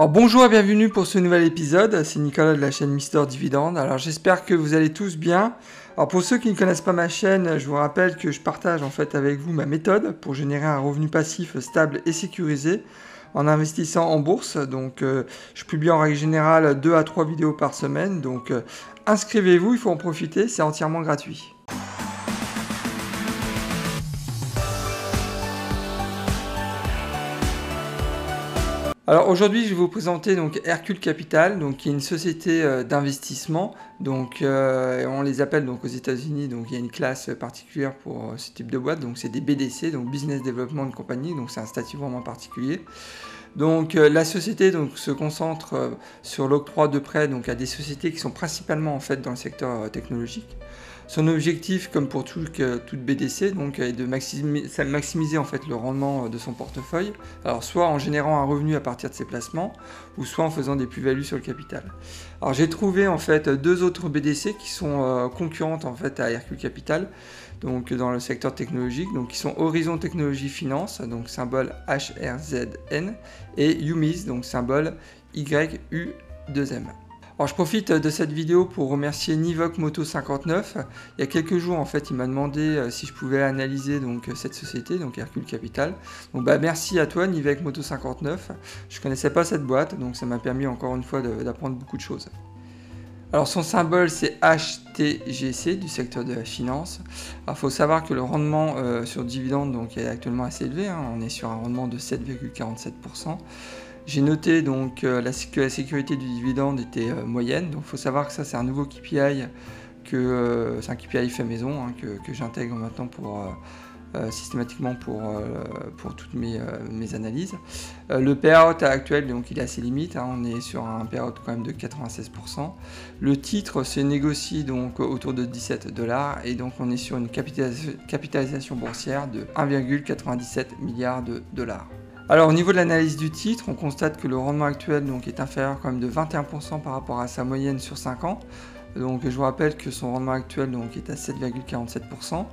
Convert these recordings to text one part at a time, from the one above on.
Alors bonjour et bienvenue pour ce nouvel épisode, c'est Nicolas de la chaîne Mister Dividende. Alors j'espère que vous allez tous bien. Alors pour ceux qui ne connaissent pas ma chaîne, je vous rappelle que je partage en fait avec vous ma méthode pour générer un revenu passif stable et sécurisé en investissant en bourse. Donc euh, je publie en règle générale 2 à 3 vidéos par semaine. Donc euh, inscrivez-vous, il faut en profiter, c'est entièrement gratuit. Alors aujourd'hui, je vais vous présenter donc Hercule Capital, donc qui est une société euh, d'investissement. Donc euh, on les appelle donc aux États-Unis. Donc il y a une classe particulière pour euh, ce type de boîte. Donc c'est des BDC, donc Business Development Company. Donc c'est un statut vraiment particulier. Donc la société donc, se concentre sur l'octroi de prêts donc, à des sociétés qui sont principalement en fait dans le secteur technologique. Son objectif, comme pour tout, toute BDC, donc, est de maximiser, en fait le rendement de son portefeuille. Soit en générant un revenu à partir de ses placements, ou soit en faisant des plus-values sur le capital. J'ai trouvé en fait deux autres BDC qui sont euh, concurrentes en fait à Hercule Capital, donc dans le secteur technologique, qui sont Horizon Technologie Finance, donc symbole HRZN, et UMIS, donc symbole YU2M. Alors je profite de cette vidéo pour remercier Nivoc Moto 59. Il y a quelques jours en fait, il m'a demandé euh, si je pouvais analyser donc cette société, donc Hercule Capital. Donc bah merci à toi Nivoc Moto 59. Je connaissais pas cette boîte, donc ça m'a permis encore une fois d'apprendre beaucoup de choses. Alors son symbole c'est HTGC du secteur de la finance. Il faut savoir que le rendement euh, sur dividende donc, est actuellement assez élevé, hein. on est sur un rendement de 7,47%. J'ai noté donc euh, que la sécurité du dividende était euh, moyenne. Donc il faut savoir que ça c'est un nouveau KPI que euh, c'est un KPI fait maison hein, que, j'intègre maintenant pour systématiquement pour, pour toutes mes, mes analyses. le payout actuel donc il est assez limite, hein. on est sur un payout quand même de 96%. Le titre se négocie donc autour de 17 dollars et donc on est sur une capitalisation boursière de 1,97 milliards de dollars. Alors au niveau de l'analyse du titre, on constate que le rendement actuel donc, est inférieur quand même de 21% par rapport à sa moyenne sur 5 ans. Donc je vous rappelle que son rendement actuel donc, est à 7,47%,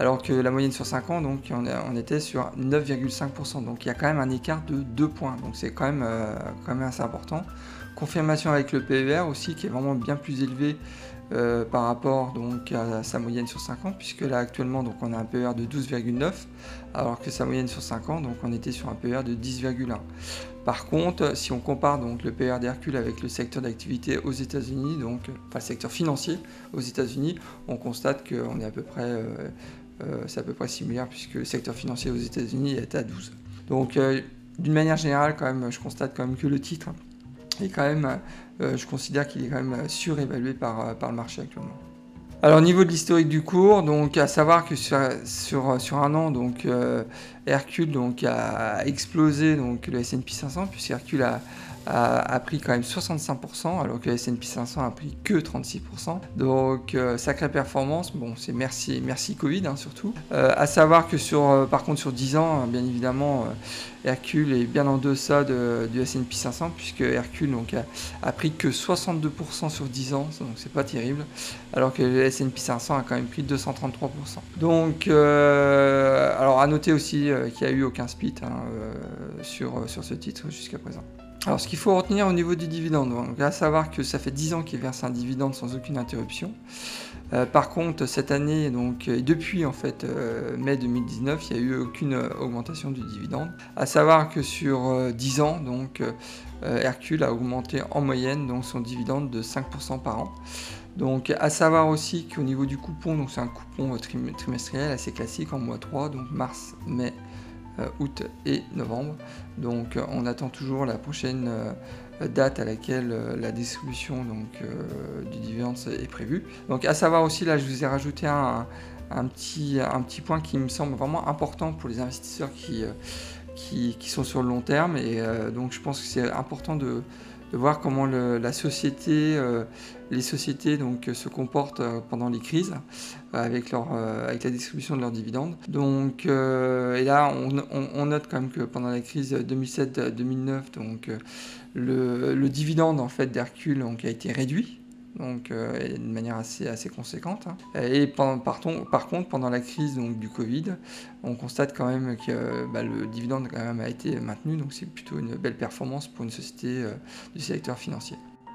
alors que la moyenne sur 5 ans, donc, on, était sur 9,5%. Donc il y a quand même un écart de 2 points, donc c'est quand, même, euh, quand même assez important. Confirmation avec le PER aussi qui est vraiment bien plus élevé euh, par rapport donc à sa moyenne sur 5 ans, puisque là actuellement donc on a un PER de 12,9, alors que sa moyenne sur 5 ans donc on était sur un PER de 10,1. Par contre, si on compare donc le PER d'Hercule avec le secteur d'activité aux États-Unis, donc enfin le secteur financier aux États-Unis, on constate qu'on est à peu près euh, c'est à peu près similaire puisque le secteur financier aux États-Unis est à 12. Donc d'une manière générale quand même, je constate quand même que le titre est quand même euh, je considère qu'il est quand même surévalué par, euh, par le marché actuellement. Alors au niveau de l'historique du cours, donc à savoir que sur, sur, un an, donc euh, Hercule donc, a explosé donc, le S&P 500, puisque Hercule a, a, pris quand même 65%, alors que le S&P 500 a pris que 36%. Donc sacrée performance, bon c'est merci, merci Covid hein, surtout. à savoir que sur, par contre sur 10 ans, bien évidemment, Hercule est bien en deçà du S&P 500 puisque Hercule donc, a, pris que 62% sur 10 ans, donc c'est pas terrible, alors que le S&P 500 a quand même pris 233%. Donc, euh, alors à noter aussi euh, qu'il n'y a eu aucun split hein, euh, sur, sur ce titre jusqu'à présent. Alors ce qu'il faut retenir au niveau du dividende, à savoir que ça fait 10 ans qu'il verse un dividende sans aucune interruption. Euh, par contre, cette année, donc, et depuis en fait mai 2019, il n'y a eu aucune augmentation du dividende. À savoir que sur 10 ans, donc, Hercule a augmenté en moyenne donc, son dividende de 5% par an. Donc à savoir aussi qu'au niveau du coupon, donc c'est un coupon trimestriel assez classique en mois 3, donc mars, mai, euh, août et novembre. Donc euh, on attend toujours la prochaine euh, date à laquelle la distribution donc, du dividende est prévue. Donc à savoir aussi, là je vous ai rajouté un, petit, un petit point qui me semble vraiment important pour les investisseurs qui, qui, sont sur le long terme. Et donc je pense que c'est important de, voir comment la société, euh, les sociétés donc, se comportent euh, pendant les crises avec, leur, euh, avec la distribution de leurs dividendes. Donc, et là, on, note quand même que pendant la crise 2007-2009, donc le, dividende en fait d'Hercule a été réduit. donc de manière assez, assez conséquente. Hein. Et par, par, contre, pendant la crise donc, du Covid, on constate quand même que bah, le dividende quand même a été maintenu, donc c'est plutôt une belle performance pour une société du secteur financier.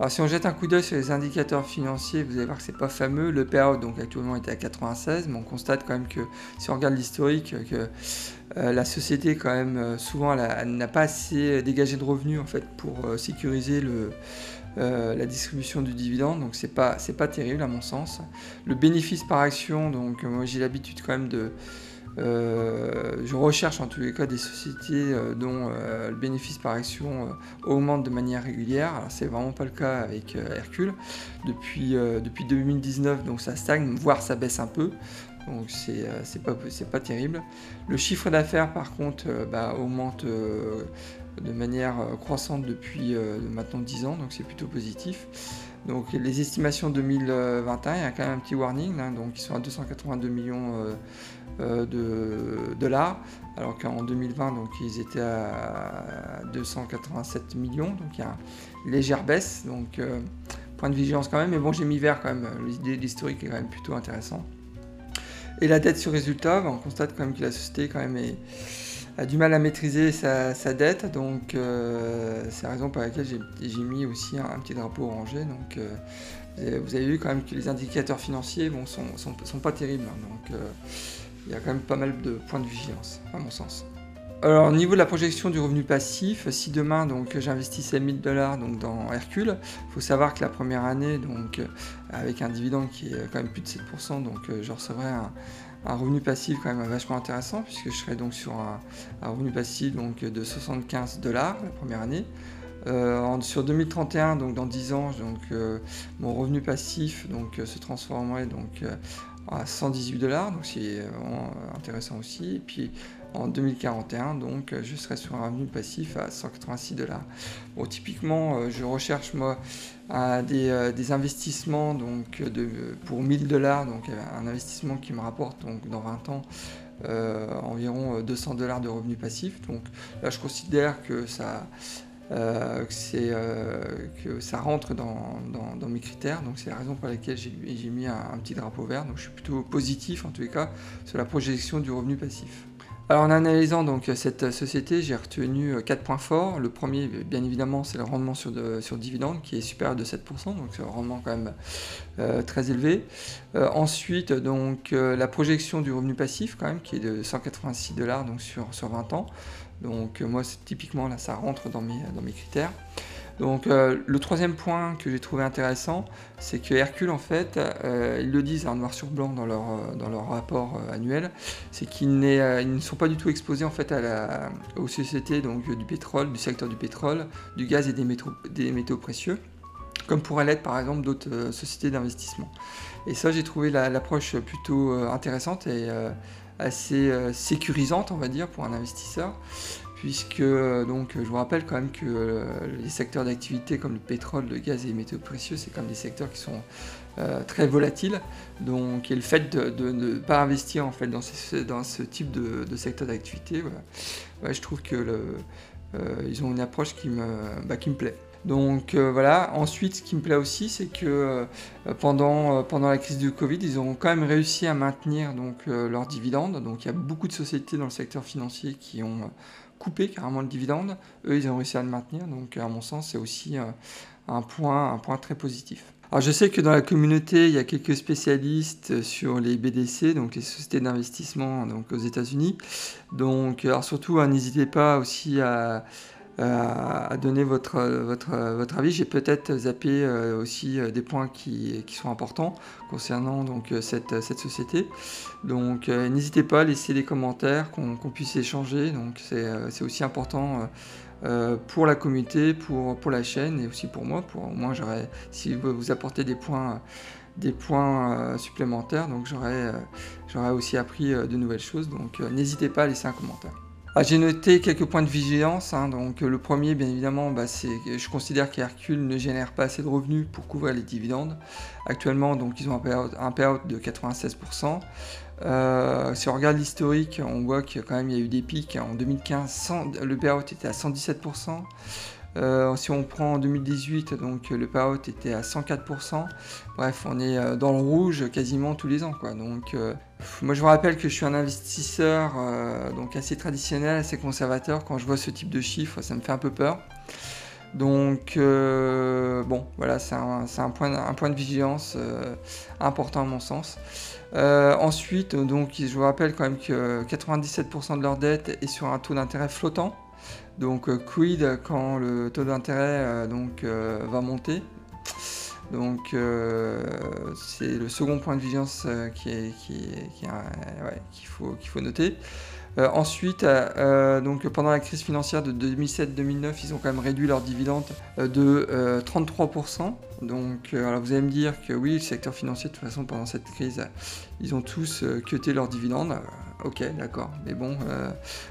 Alors si on jette un coup d'œil sur les indicateurs financiers, vous allez voir que c'est pas fameux. Le payout donc actuellement était à 96, mais on constate quand même que si on regarde l'historique, que euh, la société quand même euh, souvent n'a pas assez dégagé de revenus en fait pour euh, sécuriser la distribution du dividende, donc c'est pas c'est pas terrible à mon sens. Le bénéfice par action, donc moi j'ai l'habitude quand même de euh, je recherche en tous les cas des sociétés euh, dont euh, le bénéfice par action augmente de manière régulière. Alors c'est vraiment pas le cas avec Hercule. Depuis, depuis 2019, donc ça stagne, voire ça baisse un peu. Donc c'est pas, pas terrible. Le chiffre d'affaires par contre bah, augmente de manière croissante depuis maintenant 10 ans, donc c'est plutôt positif. Donc les estimations 2021, il y a quand même un petit warning, donc ils sont à 282 millions euh, de dollars, alors qu'en 2020, donc, ils étaient à 287 millions, donc il y a une légère baisse, donc euh, point de vigilance quand même, mais bon, j'ai mis vert quand même, l'historique est quand même plutôt intéressant. Et la dette sur résultat, ben, on constate quand même que la société quand même a du mal à maîtriser sa, dette, donc euh, c'est la raison pour laquelle j'ai mis aussi un, petit drapeau orangé. Donc vous avez vu quand même que les indicateurs financiers bon, sont, pas terribles. Hein, donc il y a quand même pas mal de points de vigilance, à mon sens. Alors, au niveau de la projection du revenu passif, si demain donc j'investissais 1000 dollars donc dans Hercule, faut savoir que la première année, donc avec un dividende qui est quand même plus de 7%, donc je recevrais un, revenu passif quand même vachement intéressant puisque je serais donc sur un, revenu passif donc de 75 dollars la première année. Euh, sur 2031, donc dans 10 ans, donc, euh, mon revenu passif donc, se transformerait donc, à 118 dollars, donc c'est intéressant aussi. Et puis en 2041, donc je serai sur un revenu passif à 186 dollars. Bon, typiquement, euh, je recherche moi des, euh, des, investissements donc de, pour 1000 dollars, donc un investissement qui me rapporte donc dans 20 ans euh, environ 200 dollars de revenus passifs. Donc là, je considère que ça euh, euh, que ça rentre dans, mes critères. Donc c'est la raison pour laquelle j'ai mis un, petit drapeau vert. Donc je suis plutôt positif en tous les cas sur la projection du revenu passif. Alors en analysant donc cette société, j'ai retenu quatre points forts. Le premier, bien évidemment, c'est le rendement sur, de, sur dividende qui est supérieur de 7%, donc c'est un rendement quand même euh, très élevé. ensuite, donc la projection du revenu passif quand même qui est de 186 dollars donc sur, sur 20 ans. Donc euh, moi, typiquement, là, ça rentre dans mes critères. Donc euh, le troisième point que j'ai trouvé intéressant, c'est que Hercule, en fait, euh, ils le disent en noir sur blanc dans leur, leur rapport annuel, c'est qu'ils ne sont pas du tout exposés en fait aux sociétés donc, du pétrole, du secteur du pétrole, du gaz et des métaux, précieux comme pourrait l'être par exemple d'autres sociétés d'investissement. Et ça, j'ai trouvé l'approche plutôt intéressante et assez euh, sécurisante, on va dire, pour un investisseur, puisque euh, donc je vous rappelle quand même que euh, les secteurs d'activité comme le pétrole, le gaz et les métaux précieux, c'est quand même des secteurs qui sont très volatiles. Donc, le fait de ne pas investir en fait dans, ce type de, secteur d'activité, je trouve que ils ont une approche qui me, bah, qui me plaît. Donc euh, voilà, ensuite ce qui me plaît aussi c'est que euh, pendant, euh, pendant la crise du Covid, ils ont quand même réussi à maintenir donc, leurs dividendes. Donc il y a beaucoup de sociétés dans le secteur financier qui ont coupé carrément le dividende. Eux, ils ont réussi à le maintenir. Donc à mon sens, c'est aussi un, point, un point très positif. Alors je sais que dans la communauté, il y a quelques spécialistes sur les BDC, donc les sociétés d'investissement donc aux États-Unis. Donc surtout, hein, n'hésitez pas aussi à à donner votre, votre, votre avis. J'ai peut-être zappé euh, aussi euh, des points qui, qui, sont importants concernant donc, cette, cette société. Donc n'hésitez pas à laisser des commentaires, qu'on puisse échanger. Donc c'est aussi important. pour la communauté, pour, pour la chaîne et aussi pour moi. Pour, au moins, si vous, vous apportez des points, des points supplémentaires, donc j'aurais, j'aurais aussi appris de nouvelles choses. Donc n'hésitez pas à laisser un commentaire. Ah, j'ai noté quelques points de vigilance. hein. donc euh, le premier, bien évidemment, bah, c'est que je considère qu'Hercule ne génère pas assez de revenus pour couvrir les dividendes. Actuellement, donc ils ont un payout, de 96%. Euh, si on regarde l'historique, on voit qu'il y a quand même y a eu des pics. En 2015, 100 le payout était à 117%. Euh, si on prend en 2018, donc le payout était à 104%. Bref, on est euh, dans le rouge quasiment tous les ans. Donc, euh, moi, je vous rappelle que je suis un investisseur euh, donc assez traditionnel, assez conservateur. Quand je vois ce type de chiffres, ça me fait un peu peur. Donc, euh, bon, voilà, c'est un, point, un point de vigilance euh, important à mon sens. Euh, ensuite, donc, je vous rappelle quand même que 97% de leur dette est sur un taux d'intérêt flottant. Donc, euh, quid quand le taux d'intérêt euh, donc, euh, va monter? Donc euh, c'est le second point de vigilance euh, qui est, qui est- qui euh, qu'il faut, faut noter. Ensuite, donc pendant la crise financière de 2007-2009, ils ont quand même réduit leurs dividendes de euh, 33%. Donc alors vous allez me dire que oui, le secteur financier de toute façon pendant cette crise, ils ont tous cuté leurs dividendes. Ok, d'accord. Mais bon,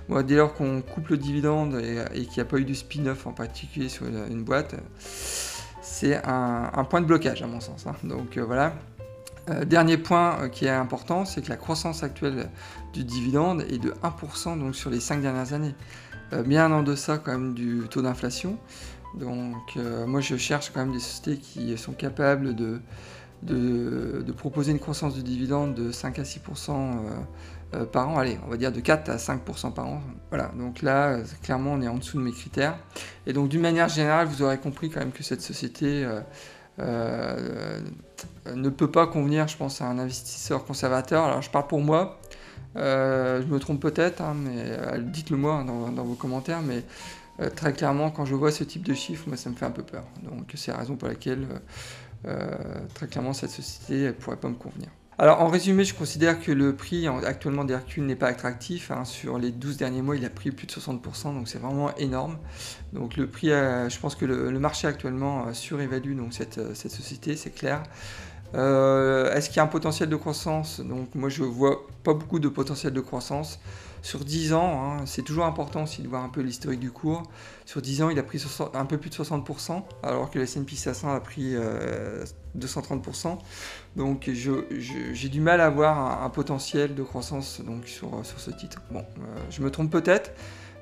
moi dès lors qu'on coupe le dividende et, qu'il n'y a pas eu de spin-off en particulier sur une boîte, c'est un, point de blocage à mon sens. hein. Donc euh, voilà. Euh, dernier point euh, qui est important, c'est que la croissance actuelle du dividende est de 1% donc sur les 5 dernières années. Bien en deçà quand même du taux d'inflation. Donc moi je cherche quand même des sociétés qui sont capables de, proposer une croissance du dividende de 5 à 6% euh, euh, par an. Allez, on va dire de 4 à 5% par an. Voilà, donc là, euh, clairement, on est en dessous de mes critères. Et donc d'une manière générale, vous aurez compris quand même que cette société... euh, ne peut pas convenir, je pense, à un investisseur conservateur. Alors, je parle pour moi. Je me trompe peut-être, hein, mais dites-le moi dans, dans vos commentaires. Mais très clairement, quand je vois ce type de chiffres, moi, ça me fait un peu peur. Donc, c'est la raison pour laquelle, très clairement, cette société ne pourrait pas me convenir. Alors, en résumé, je considère que le prix en- actuellement d'Hercule n'est pas attractif. hein. Sur les 12 derniers mois, il a pris plus de 60%, donc c'est vraiment énorme. Donc, le prix, euh, je pense que le, marché actuellement euh, surévalue euh, cette société, c'est clair. Euh, Est-ce qu'il y a un potentiel de croissance? Donc moi je vois pas beaucoup de potentiel de croissance. Sur 10 ans, hein, c'est toujours important aussi de voir un peu l'historique du cours. Sur 10 ans, il a pris 60 un peu plus de 60%, alors que le S&P 500 a pris euh, 230%. Donc je- je- j'ai du mal à voir un, potentiel de croissance donc, sur, sur ce titre. Bon, euh, je me trompe peut-être,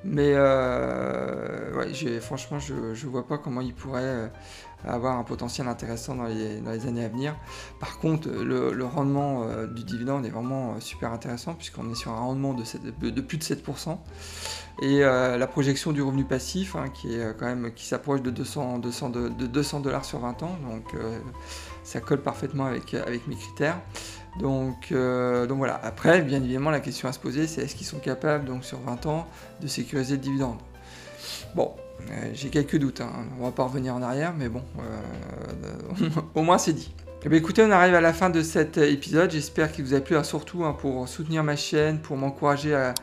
mais euh, franchement, je ne vois pas comment il pourrait euh, avoir un potentiel intéressant dans les, années à venir. Par contre, le, rendement euh, du dividende est vraiment euh, super intéressant puisqu'on est sur un rendement de, plus de 7%. Et euh, la projection du revenu passif hein, qui est quand même qui s'approche de 200 200 de, de 200 dollars sur 20 ans, donc ça colle parfaitement avec, mes critères. Donc voilà. Après, bien évidemment, la question à se poser, c'est est-ce qu'ils sont capables, donc sur 20 ans, de sécuriser le dividende? Bon, euh, j'ai quelques doutes. hein. On va pas revenir en arrière, mais bon, euh, au moins c'est dit. Eh bien, écoutez, on arrive à la fin de cet épisode. J'espère qu'il vous a plu, hein, surtout hein, pour soutenir ma chaîne, pour m'encourager à,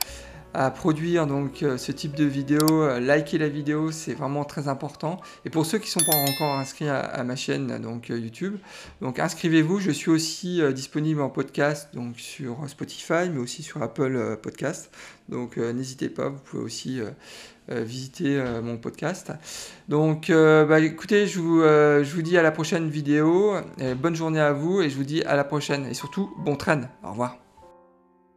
produire donc euh, ce type de vidéo. Euh, liker la vidéo, c'est vraiment très important. Et pour ceux qui ne sont pas encore inscrits à, ma chaîne donc euh, YouTube, donc inscrivez-vous. Je suis aussi euh, disponible en podcast donc sur Spotify, mais aussi sur Apple euh, Podcast. Donc euh, n'hésitez pas, vous pouvez aussi euh, euh, visiter euh, mon podcast. Donc euh, bah, écoutez, je vous, euh, je vous dis à la prochaine vidéo. Bonne journée à vous et je vous dis à la prochaine. Et surtout, bon train. Au revoir.